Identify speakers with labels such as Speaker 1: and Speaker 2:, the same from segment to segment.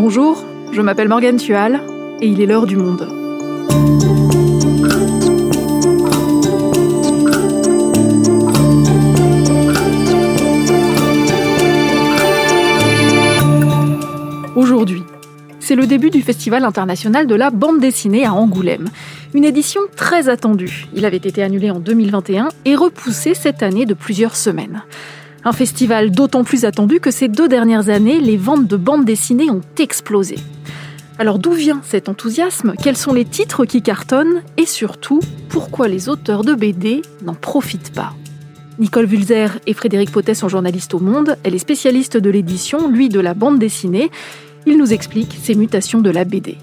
Speaker 1: Bonjour, je m'appelle Morgane Tual et il est l'heure du monde. Aujourd'hui, c'est le début du Festival international de la bande dessinée à Angoulême. Une édition très attendue. Il avait été annulé en 2021 et repoussé cette année de plusieurs semaines. Un festival d'autant plus attendu que ces deux dernières années, les ventes de bandes dessinées ont explosé. Alors d'où vient cet enthousiasme? Quels sont les titres qui cartonnent? Et surtout, pourquoi les auteurs de BD n'en profitent pas? Nicole Vulzer et Frédéric Potet sont journalistes au Monde. Elle est spécialiste de l'édition, lui de la bande dessinée. Il nous explique ces mutations de la BD.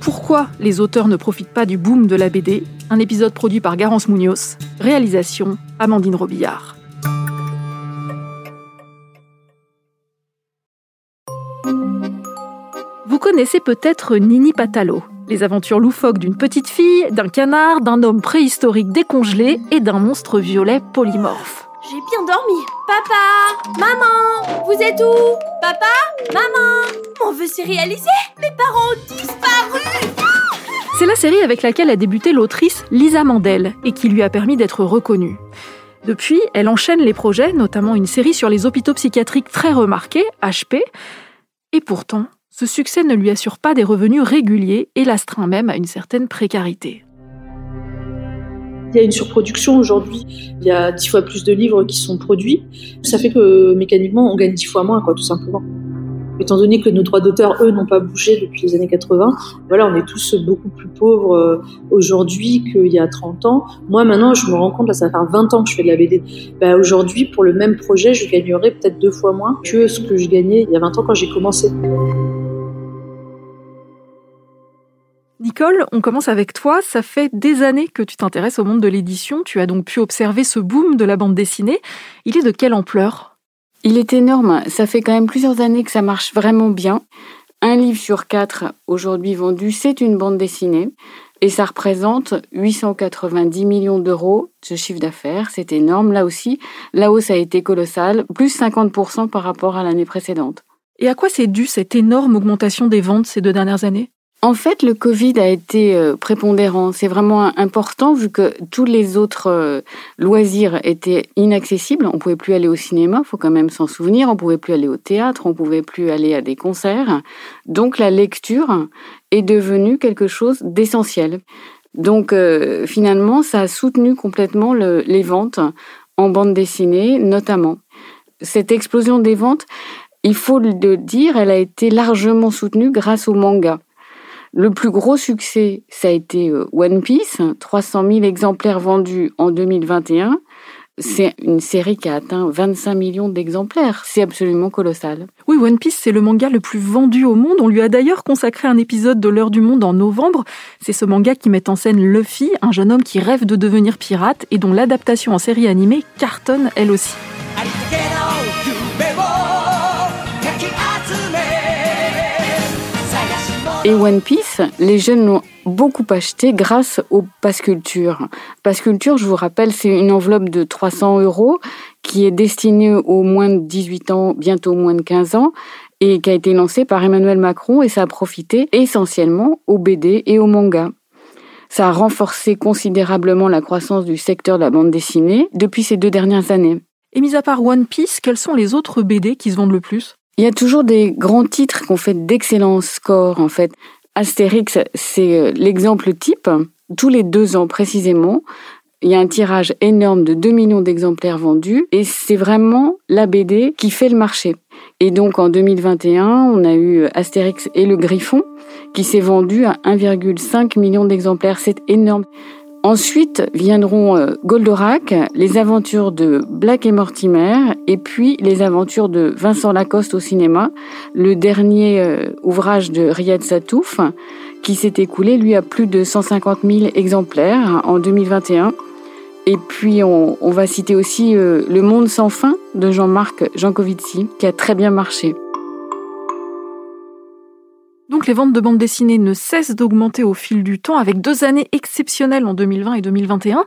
Speaker 1: Pourquoi les auteurs ne profitent pas du boom de la BD Un épisode produit par Garance Munoz. Réalisation Amandine Robillard. Connaissez peut-être Nini Patalo, les aventures loufoques d'une petite fille, d'un canard, d'un homme préhistorique décongelé et d'un monstre violet polymorphe.
Speaker 2: J'ai bien dormi. Papa Maman Vous êtes où? Papa Maman Mon vœu s'est réalisé Mes parents ont disparu
Speaker 1: C'est la série avec laquelle a débuté l'autrice Lisa Mandel et qui lui a permis d'être reconnue. Depuis, elle enchaîne les projets, notamment une série sur les hôpitaux psychiatriques très remarquée, HP. Et pourtant, ce succès ne lui assure pas des revenus réguliers et l'astreint même à une certaine précarité.
Speaker 3: Il y a une surproduction aujourd'hui, il y a dix fois plus de livres qui sont produits. Ça fait que mécaniquement, on gagne dix fois moins, quoi, tout simplement. Étant donné que nos droits d'auteur, eux, n'ont pas bougé depuis les années 80, voilà, on est tous beaucoup plus pauvres euh, aujourd'hui qu'il y a 30 ans. Moi, maintenant, je me rends compte, là, ça fait 20 ans que je fais de la BD. Bah, aujourd'hui, pour le même projet, je gagnerais peut-être deux fois moins que ce que je gagnais il y a 20 ans quand j'ai commencé.
Speaker 1: Nicole, on commence avec toi. Ça fait des années que tu t'intéresses au monde de l'édition. Tu as donc pu observer ce boom de la bande dessinée. Il est de quelle ampleur?
Speaker 4: Il est énorme. Ça fait quand même plusieurs années que ça marche vraiment bien. Un livre sur quatre aujourd'hui vendu, c'est une bande dessinée. Et ça représente 890 millions d'euros de chiffre d'affaires. C'est énorme là aussi. La hausse a été colossale, plus 50% par rapport à l'année précédente.
Speaker 1: Et à quoi c'est dû cette énorme augmentation des ventes ces deux dernières années?
Speaker 4: En fait, le Covid a été euh, prépondérant. C'est vraiment important vu que tous les autres euh, loisirs étaient inaccessibles. On pouvait plus aller au cinéma, faut quand même s'en souvenir. On pouvait plus aller au théâtre, on pouvait plus aller à des concerts. Donc la lecture est devenue quelque chose d'essentiel. Donc euh, finalement, ça a soutenu complètement les ventes en bande dessinée, notamment. Cette explosion des ventes, il faut le dire, elle a été largement soutenue grâce au manga. Le plus gros succès, ça a été euh, One Piece, 300 000 exemplaires vendus en 2021. C'est une série qui a atteint 25 millions d'exemplaires. C'est absolument colossal.
Speaker 1: Oui, One Piece, c'est le manga le plus vendu au monde. On lui a d'ailleurs consacré un épisode de l'heure du monde en novembre. C'est ce manga qui met en scène Luffy, un jeune homme qui rêve de devenir pirate et dont l'adaptation en série animée cartonne elle aussi.
Speaker 4: Et One Piece, les jeunes l'ont beaucoup acheté grâce au Pass Culture. Pass Culture, je vous rappelle, c'est une enveloppe de 300 euros qui est destinée aux moins de 18 ans, bientôt moins de 15 ans, et qui a été lancée par Emmanuel Macron et ça a profité essentiellement aux BD et aux mangas. Ça a renforcé considérablement la croissance du secteur de la bande dessinée depuis ces deux dernières années.
Speaker 1: Et mis à part One Piece, quels sont les autres BD qui se vendent le plus?
Speaker 4: Il y a toujours des grands titres qui ont fait d'excellents scores, en fait. Astérix, c'est euh, l'exemple type. Tous les deux ans précisément, il y a un tirage énorme de 2 millions d'exemplaires vendus et c'est vraiment la BD qui fait le marché. Et donc en 2021, on a eu Astérix et le Griffon qui s'est vendu à 1,5 million d'exemplaires. C'est énorme. Ensuite viendront euh, Goldorak, les aventures de Black et Mortimer, et puis les aventures de Vincent Lacoste au cinéma, le dernier euh, ouvrage de Riyad Satouf, qui s'est écoulé, lui, à plus de 150 000 exemplaires en 2021. Et puis on, va citer aussi euh, Le Monde sans fin de Jean-Marc Jancovici, qui a très bien marché.
Speaker 1: Donc les ventes de bandes dessinées ne cessent d'augmenter au fil du temps avec deux années exceptionnelles en 2020 et 2021.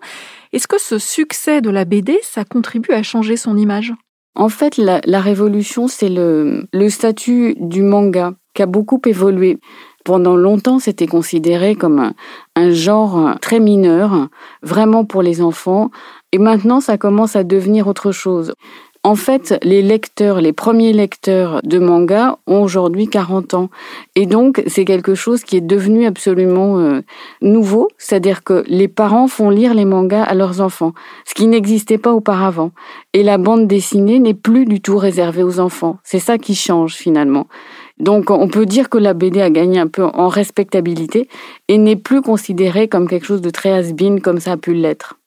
Speaker 1: Est-ce que ce succès de la BD, ça contribue à changer son image?
Speaker 4: En fait, la, révolution, c'est le, statut du manga. qui a beaucoup évolué. Pendant longtemps, c'était considéré comme un, genre très mineur, vraiment pour les enfants, et maintenant, ça commence à devenir autre chose. En fait, les lecteurs, les premiers lecteurs de manga ont aujourd'hui 40 ans. Et donc, c'est quelque chose qui est devenu absolument euh, nouveau. C'est-à-dire que les parents font lire les mangas à leurs enfants, ce qui n'existait pas auparavant. Et la bande dessinée n'est plus du tout réservée aux enfants. C'est ça qui change finalement. Donc, on peut dire que la BD a gagné un peu en respectabilité et n'est plus considérée comme quelque chose de très has-been comme ça a pu l'être.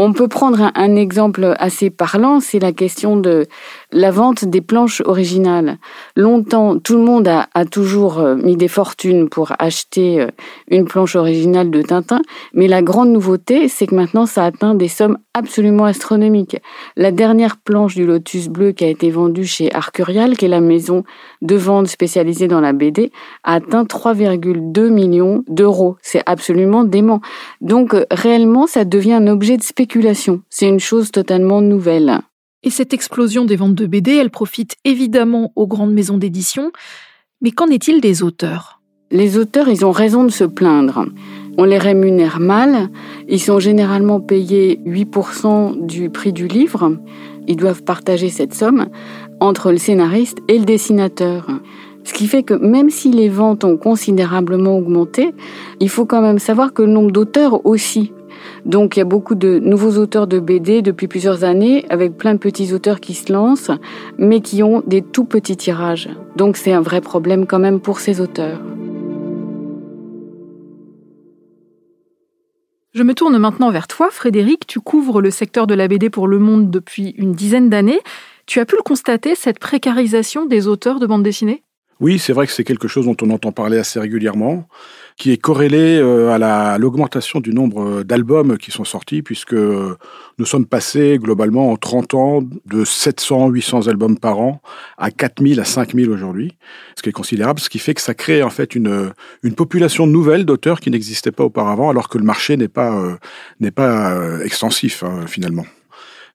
Speaker 4: On peut prendre un, exemple assez parlant, c'est la question de la vente des planches originales. Longtemps, tout le monde a, toujours euh, mis des fortunes pour acheter euh, une planche originale de Tintin, mais la grande nouveauté, c'est que maintenant, ça atteint des sommes absolument astronomiques. La dernière planche du Lotus Bleu qui a été vendue chez Arcurial, qui est la maison de vente spécialisée dans la BD, a atteint 3,2 millions d'euros. C'est absolument dément. Donc, euh, réellement, ça devient un objet de spéculation c'est une chose totalement nouvelle.
Speaker 1: Et cette explosion des ventes de BD, elle profite évidemment aux grandes maisons d'édition. Mais qu'en est-il des auteurs?
Speaker 4: Les auteurs, ils ont raison de se plaindre. On les rémunère mal. Ils sont généralement payés 8% du prix du livre. Ils doivent partager cette somme entre le scénariste et le dessinateur. Ce qui fait que même si les ventes ont considérablement augmenté, il faut quand même savoir que le nombre d'auteurs aussi donc il y a beaucoup de nouveaux auteurs de BD depuis plusieurs années, avec plein de petits auteurs qui se lancent, mais qui ont des tout petits tirages. Donc c'est un vrai problème quand même pour ces auteurs.
Speaker 1: Je me tourne maintenant vers toi, Frédéric. Tu couvres le secteur de la BD pour Le Monde depuis une dizaine d'années. Tu as pu le constater, cette précarisation des auteurs de bande dessinée?
Speaker 5: Oui, c'est vrai que c'est quelque chose dont on entend parler assez régulièrement qui est corrélé euh, à l'augmentation du nombre d'albums qui sont sortis, puisque nous sommes passés globalement en 30 ans de 700, 800 albums par an à 4000 à 5000 aujourd'hui, ce qui est considérable, ce qui fait que ça crée en fait une, une population nouvelle d'auteurs qui n'existait pas auparavant, alors que le marché n'est pas, euh, n'est pas euh, extensif hein, finalement.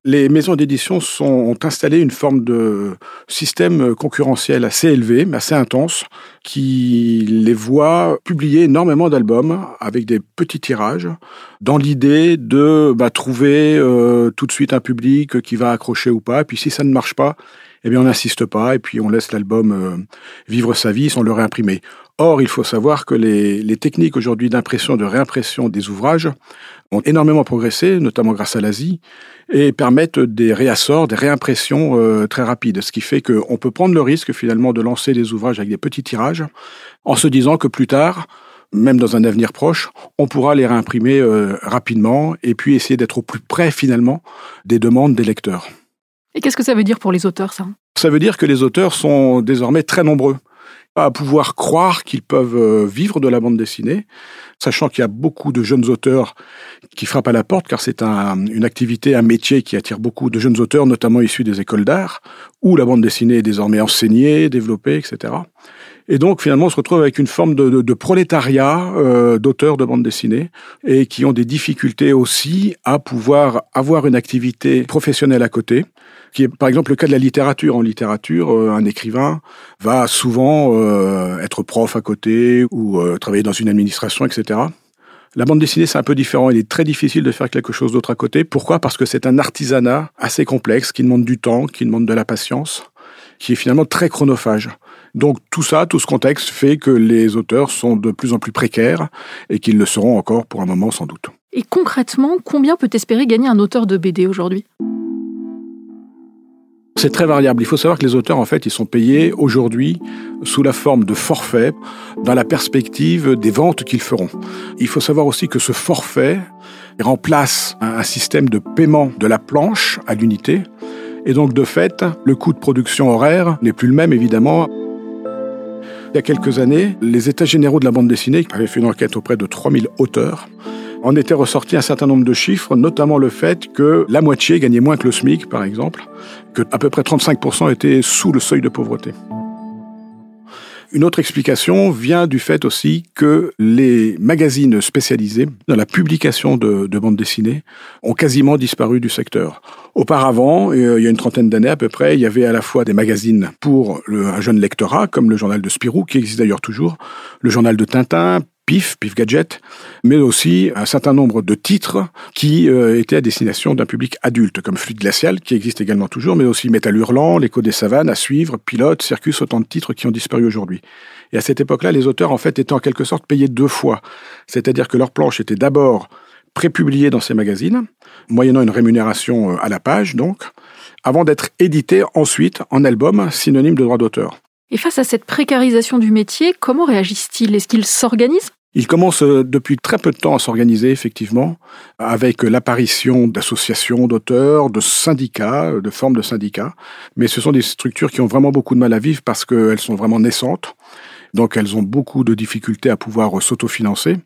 Speaker 5: Les maisons d'édition ont installé une forme de système concurrentiel assez élevé, mais assez intense, qui les voit publier énormément d'albums avec des petits tirages, dans l'idée de bah, trouver euh, tout de suite un public qui va accrocher ou pas. Et puis si ça ne marche pas, eh bien on n'insiste pas et puis on laisse l'album euh, vivre sa vie sans le réimprimer. Or, il faut savoir que les, les techniques aujourd'hui d'impression, de réimpression des ouvrages ont énormément progressé, notamment grâce à l'Asie, et permettent des réassorts, des réimpressions euh, très rapides. Ce qui fait qu'on peut prendre le risque finalement de lancer des ouvrages avec des petits tirages, en se disant que plus tard, même dans un avenir proche, on pourra les réimprimer euh, rapidement et puis essayer d'être au plus près finalement des demandes des lecteurs.
Speaker 1: Et qu'est-ce que ça veut dire pour les auteurs, ça?
Speaker 5: Ça veut dire que les auteurs sont désormais très nombreux à pouvoir croire qu'ils peuvent euh, vivre de la bande dessinée, sachant qu'il y a beaucoup de jeunes auteurs qui frappent à la porte, car c'est une activité, un métier qui attire beaucoup de jeunes auteurs, notamment issus des écoles d'art, où la bande dessinée est désormais enseignée, développée, etc. Et donc finalement, on se retrouve avec une forme de, de, prolétariat euh, d'auteurs de bande dessinée et qui ont des difficultés aussi à pouvoir avoir une activité professionnelle à côté qui est par exemple le cas de la littérature. En littérature, euh, un écrivain va souvent euh, être prof à côté ou euh, travailler dans une administration, etc. La bande dessinée, c'est un peu différent. Il est très difficile de faire quelque chose d'autre à côté. Pourquoi? Parce que c'est un artisanat assez complexe qui demande du temps, qui demande de la patience, qui est finalement très chronophage. Donc tout ça, tout ce contexte fait que les auteurs sont de plus en plus précaires et qu'ils le seront encore pour un moment sans doute.
Speaker 1: Et concrètement, combien peut espérer gagner un auteur de BD aujourd'hui?
Speaker 5: C'est très variable. Il faut savoir que les auteurs, en fait, ils sont payés aujourd'hui sous la forme de forfait dans la perspective des ventes qu'ils feront. Il faut savoir aussi que ce forfait remplace un système de paiement de la planche à l'unité. Et donc, de fait, le coût de production horaire n'est plus le même, évidemment. Il y a quelques années, les États généraux de la bande dessinée avaient fait une enquête auprès de 3000 auteurs en était ressorti un certain nombre de chiffres, notamment le fait que la moitié gagnait moins que le SMIC, par exemple, que à peu près 35% étaient sous le seuil de pauvreté. Une autre explication vient du fait aussi que les magazines spécialisés dans la publication de, de bandes dessinées ont quasiment disparu du secteur. Auparavant, euh, il y a une trentaine d'années à peu près, il y avait à la fois des magazines pour un jeune lectorat, comme le journal de Spirou, qui existe d'ailleurs toujours, le journal de Tintin, PIF, PIF Gadget, mais aussi un certain nombre de titres qui euh, étaient à destination d'un public adulte, comme Fluide Glacial, qui existe également toujours, mais aussi Métal Hurlant, L'écho des savanes, à suivre, Pilote, Circus, autant de titres qui ont disparu aujourd'hui. Et à cette époque-là, les auteurs, en fait, étaient en quelque sorte payés deux fois. C'est-à-dire que leurs planches étaient d'abord prépubliées dans ces magazines, moyennant une rémunération euh, à la page, donc, avant d'être éditées ensuite en album, synonyme de droit d'auteur.
Speaker 1: Et face à cette précarisation du métier, comment réagissent-ils? Est-ce qu'ils s'organisent?
Speaker 5: Ils commencent euh, depuis très peu de temps à s'organiser, effectivement, avec l'apparition d'associations d'auteurs, de syndicats, de formes de syndicats. Mais ce sont des structures qui ont vraiment beaucoup de mal à vivre parce qu'elles sont vraiment naissantes. Donc elles ont beaucoup de difficultés à pouvoir s'autofinancer.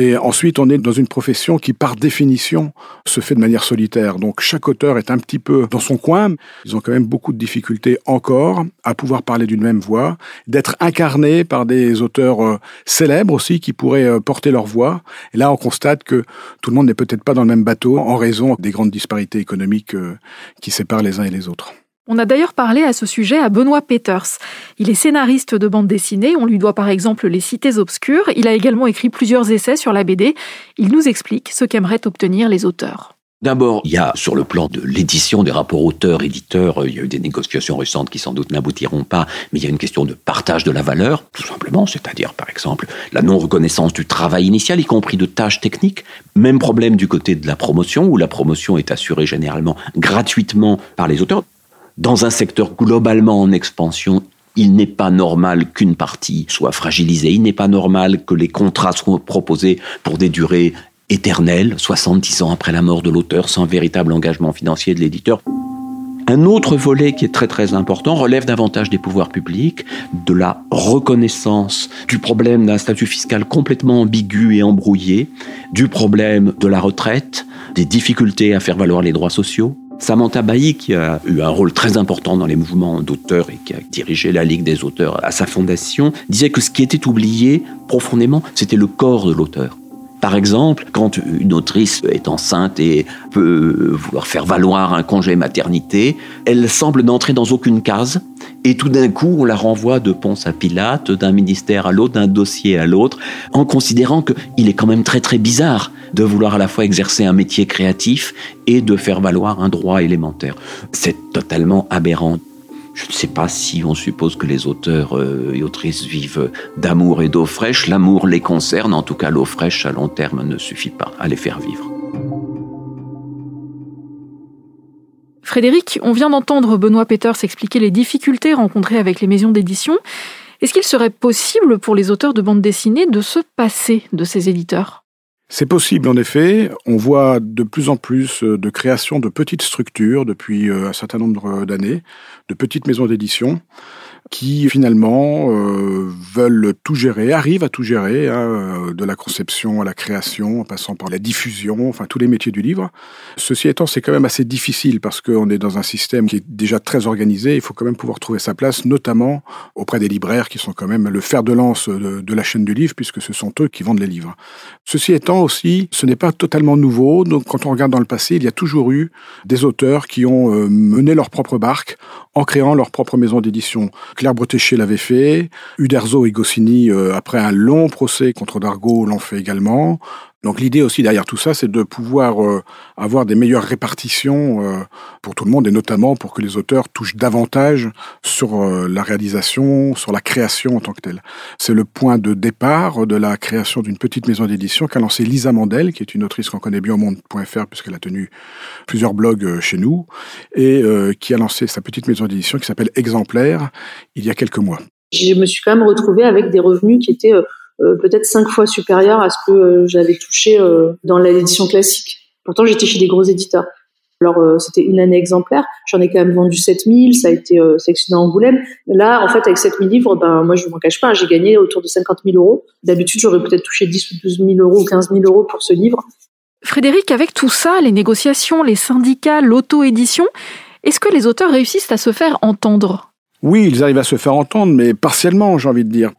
Speaker 5: Et ensuite, on est dans une profession qui, par définition, se fait de manière solitaire. Donc chaque auteur est un petit peu dans son coin. Ils ont quand même beaucoup de difficultés encore à pouvoir parler d'une même voix, d'être incarnés par des auteurs euh, célèbres aussi qui pourraient euh, porter leur voix. Et là, on constate que tout le monde n'est peut-être pas dans le même bateau en raison des grandes disparités économiques euh, qui séparent les uns et les autres.
Speaker 1: On a d'ailleurs parlé à ce sujet à Benoît Peters. Il est scénariste de bande dessinée, on lui doit par exemple Les Cités Obscures, il a également écrit plusieurs essais sur la BD. Il nous explique ce qu'aimeraient obtenir les auteurs.
Speaker 6: D'abord, il y a sur le plan de l'édition des rapports auteurs-éditeurs, il y a eu des négociations récentes qui sans doute n'aboutiront pas, mais il y a une question de partage de la valeur, tout simplement, c'est-à-dire par exemple la non-reconnaissance du travail initial, y compris de tâches techniques. Même problème du côté de la promotion, où la promotion est assurée généralement gratuitement par les auteurs. Dans un secteur globalement en expansion, il n'est pas normal qu'une partie soit fragilisée, il n'est pas normal que les contrats soient proposés pour des durées éternelles, 70 ans après la mort de l'auteur, sans véritable engagement financier de l'éditeur. Un autre volet qui est très très important relève davantage des pouvoirs publics, de la reconnaissance du problème d'un statut fiscal complètement ambigu et embrouillé, du problème de la retraite, des difficultés à faire valoir les droits sociaux, Samantha Bailly, qui a eu un rôle très important dans les mouvements d'auteurs et qui a dirigé la Ligue des auteurs à sa fondation, disait que ce qui était oublié profondément, c'était le corps de l'auteur. Par exemple, quand une autrice est enceinte et peut vouloir faire valoir un congé maternité, elle semble n'entrer dans aucune case et tout d'un coup on la renvoie de Ponce à Pilate, d'un ministère à l'autre, d'un dossier à l'autre, en considérant qu'il est quand même très très bizarre de vouloir à la fois exercer un métier créatif et de faire valoir un droit élémentaire. C'est totalement aberrant. Je ne sais pas si on suppose que les auteurs euh, et autrices vivent d'amour et d'eau fraîche. L'amour les concerne, en tout cas l'eau fraîche à long terme ne suffit pas à les faire vivre.
Speaker 1: Frédéric, on vient d'entendre Benoît Peters expliquer les difficultés rencontrées avec les maisons d'édition. Est-ce qu'il serait possible pour les auteurs de bande dessinée de se passer de ces éditeurs?
Speaker 5: C'est possible en effet. On voit de plus en plus euh, de création de petites structures depuis euh, un certain nombre d'années, de petites maisons d'édition qui finalement euh, veulent tout gérer, arrivent à tout gérer, hein, euh, de la conception à la création, en passant par la diffusion, enfin tous les métiers du livre. Ceci étant, c'est quand même assez difficile parce qu'on est dans un système qui est déjà très organisé. Il faut quand même pouvoir trouver sa place, notamment auprès des libraires qui sont quand même le fer de lance de, de la chaîne du livre, puisque ce sont eux qui vendent les livres. Ceci étant aussi, ce n'est pas totalement nouveau. Donc quand on regarde dans le passé, il y a toujours eu des auteurs qui ont euh, mené leur propre barque en créant leur propre maison d'édition. Claire Bretéché l'avait fait, Uderzo et Goscinny, euh, après un long procès contre Dargaud, l'ont fait également. Donc l'idée aussi derrière tout ça, c'est de pouvoir euh, avoir des meilleures répartitions euh, pour tout le monde et notamment pour que les auteurs touchent davantage sur euh, la réalisation, sur la création en tant que telle. C'est le point de départ de la création d'une petite maison d'édition qu'a lancée Lisa Mandel, qui est une autrice qu'on connaît bien au monde.fr puisqu'elle a tenu plusieurs blogs chez nous et qui a lancé sa petite maison d'édition qui s'appelle Exemplaire il y a quelques mois.
Speaker 3: Je me suis quand même retrouvée avec des revenus qui étaient peut-être cinq fois supérieur à ce que euh, j'avais touché euh, dans l'édition classique. Pourtant, j'étais chez des gros éditeurs. Alors, c'était une année exemplaire. J'en ai quand même vendu 7000. Ça a été sélectionné à Angoulême. Là, en fait, avec 7000 livres, ben, moi, je ne m'en cache pas, j'ai gagné autour de 50 000 euros. D'habitude, j'aurais peut-être touché 10 ou 12 000 euros ou 15 000 euros pour ce livre.
Speaker 1: Frédéric, avec tout ça, les négociations, les syndicats, l'auto-édition, est-ce que les auteurs réussissent à se faire entendre?
Speaker 5: Oui, ils arrivent à se faire entendre, mais partiellement, j'ai envie de dire.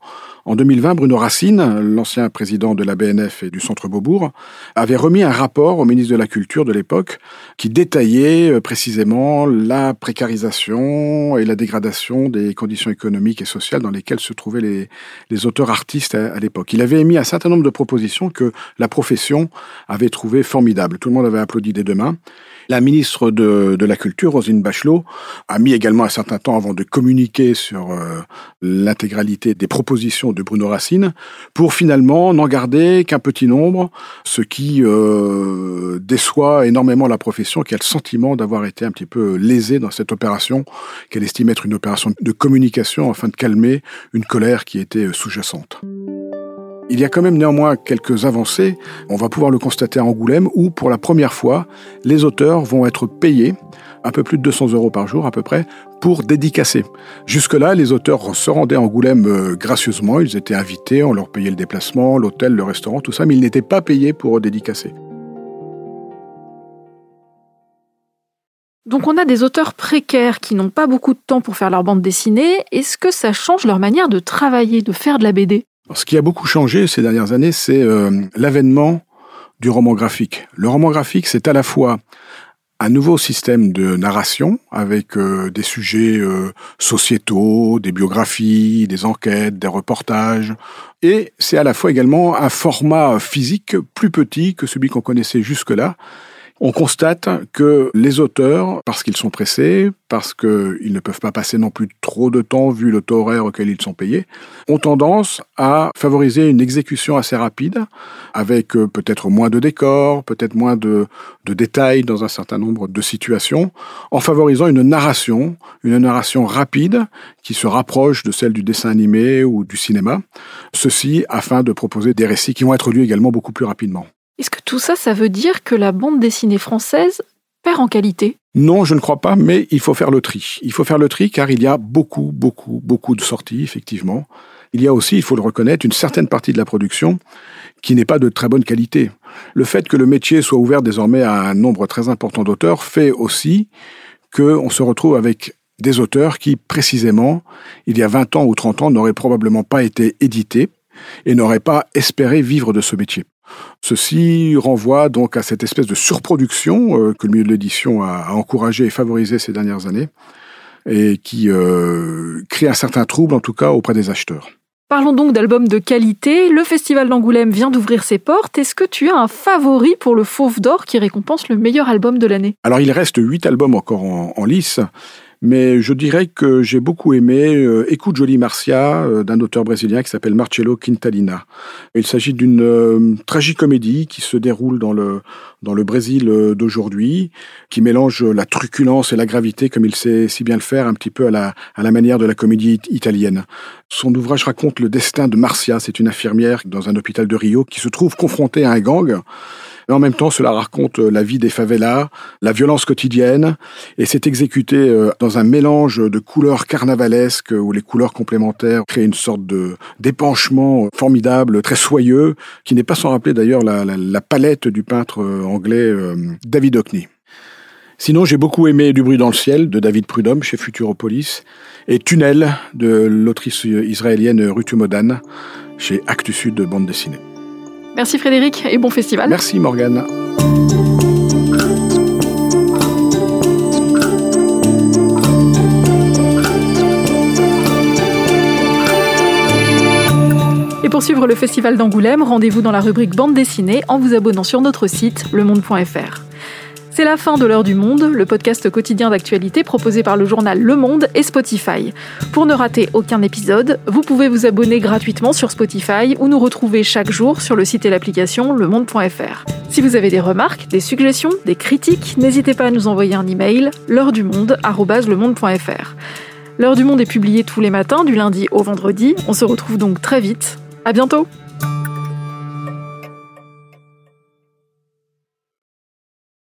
Speaker 5: En 2020, Bruno Racine, l'ancien président de la BNF et du Centre Beaubourg, avait remis un rapport au ministre de la Culture de l'époque qui détaillait euh, précisément la précarisation et la dégradation des conditions économiques et sociales dans lesquelles se trouvaient les, auteurs artistes à, l'époque. Il avait émis un certain nombre de propositions que la profession avait trouvées formidables. Tout le monde avait applaudi des deux mains. La ministre de, la Culture, Rosine Bachelot, a mis également un certain temps avant de communiquer sur euh, l'intégralité des propositions Bruno Racine, pour finalement n'en garder qu'un petit nombre, ce qui euh, déçoit énormément la profession, qui a le sentiment d'avoir été un petit peu lésée dans cette opération, qu'elle estime être une opération de communication afin de calmer une colère qui était sous-jacente. Il y a quand même néanmoins quelques avancées. On va pouvoir le constater à Angoulême où, pour la première fois, les auteurs vont être payés un peu plus de 200 euros par jour à peu près pour dédicacer. Jusque-là, les auteurs se rendaient à Angoulême euh, gracieusement, ils étaient invités, on leur payait le déplacement, l'hôtel, le restaurant, tout ça, mais ils n'étaient pas payés pour dédicacer.
Speaker 1: Donc on a des auteurs précaires qui n'ont pas beaucoup de temps pour faire leur bande dessinée. Est-ce que ça change leur manière de travailler, de faire de la BD
Speaker 5: ce qui a beaucoup changé ces dernières années, c'est euh, l'avènement du roman graphique. Le roman graphique, c'est à la fois un nouveau système de narration avec euh, des sujets euh, sociétaux, des biographies, des enquêtes, des reportages. Et c'est à la fois également un format physique plus petit que celui qu'on connaissait jusque-là, on constate que les auteurs, parce qu'ils sont pressés, parce qu'ils ne peuvent pas passer non plus trop de temps vu le taux horaire auquel ils sont payés, ont tendance à favoriser une exécution assez rapide, avec euh, peut-être moins de décors, peut-être moins de, de détails dans un certain nombre de situations, en favorisant une narration, une narration rapide qui se rapproche de celle du dessin animé ou du cinéma, ceci afin de proposer des récits qui vont être lus également beaucoup plus rapidement.
Speaker 1: Est-ce que tout ça, ça veut dire que la bande dessinée française perd en qualité?
Speaker 5: Non, je ne crois pas, mais il faut faire le tri. Il faut faire le tri car il y a beaucoup, beaucoup, beaucoup de sorties, effectivement. Il y a aussi, il faut le reconnaître, une certaine partie de la production qui n'est pas de très bonne qualité. Le fait que le métier soit ouvert désormais à un nombre très important d'auteurs fait aussi qu'on se retrouve avec des auteurs qui, précisément, il y a 20 ans ou 30 ans, n'auraient probablement pas été édités et n'auraient pas espéré vivre de ce métier. Ceci renvoie donc à cette espèce de surproduction euh, que le milieu de l'édition a, encouragé et favorisé ces dernières années et qui euh, crée un certain trouble en tout cas auprès des acheteurs.
Speaker 1: Parlons donc d'albums de qualité. Le Festival d'Angoulême vient d'ouvrir ses portes. Est-ce que tu as un favori pour le Fauve d'Or qui récompense le meilleur album de l'année?
Speaker 5: Alors il reste huit albums encore en lice mais je dirais que j'ai beaucoup aimé euh, Écoute Jolie Marcia euh, d'un auteur brésilien qui s'appelle Marcelo Quintalina. Il s'agit d'une euh, tragicomédie qui se déroule dans le dans le Brésil euh, d'aujourd'hui, qui mélange la truculence et la gravité comme il sait si bien le faire, un petit peu à la à la manière de la comédie italienne. Son ouvrage raconte le destin de Marcia, c'est une infirmière dans un hôpital de Rio qui se trouve confrontée à un gang en même temps, cela raconte euh, la vie des favelas, la violence quotidienne, et c'est exécuté euh, dans un mélange de couleurs carnavalesques où les couleurs complémentaires créent une sorte de d'épanchement formidable, très soyeux, qui n'est pas sans rappeler d'ailleurs la, palette du peintre euh, anglais David Hockney. Sinon, j'ai beaucoup aimé Du bruit dans le ciel de David Prudhomme chez Futuropolis et Tunnel de l'autrice israélienne Ruth Modan chez Actes Sud de bande dessinée.
Speaker 1: Merci Frédéric et bon festival.
Speaker 5: Merci Morgane.
Speaker 1: Et pour suivre le festival d'Angoulême, rendez-vous dans la rubrique bande dessinée en vous abonnant sur notre site lemonde.fr. C'est la fin de l'heure du monde, le podcast quotidien d'actualité proposé par le journal Le Monde et Spotify. Pour ne rater aucun épisode, vous pouvez vous abonner gratuitement sur Spotify ou nous retrouver chaque jour sur le site et l'application lemonde.fr. Si vous avez des remarques, des suggestions, des critiques, n'hésitez pas à nous envoyer un email l'heure du monde L'heure du monde est publiée tous les matins du lundi au vendredi. On se retrouve donc très vite. À bientôt.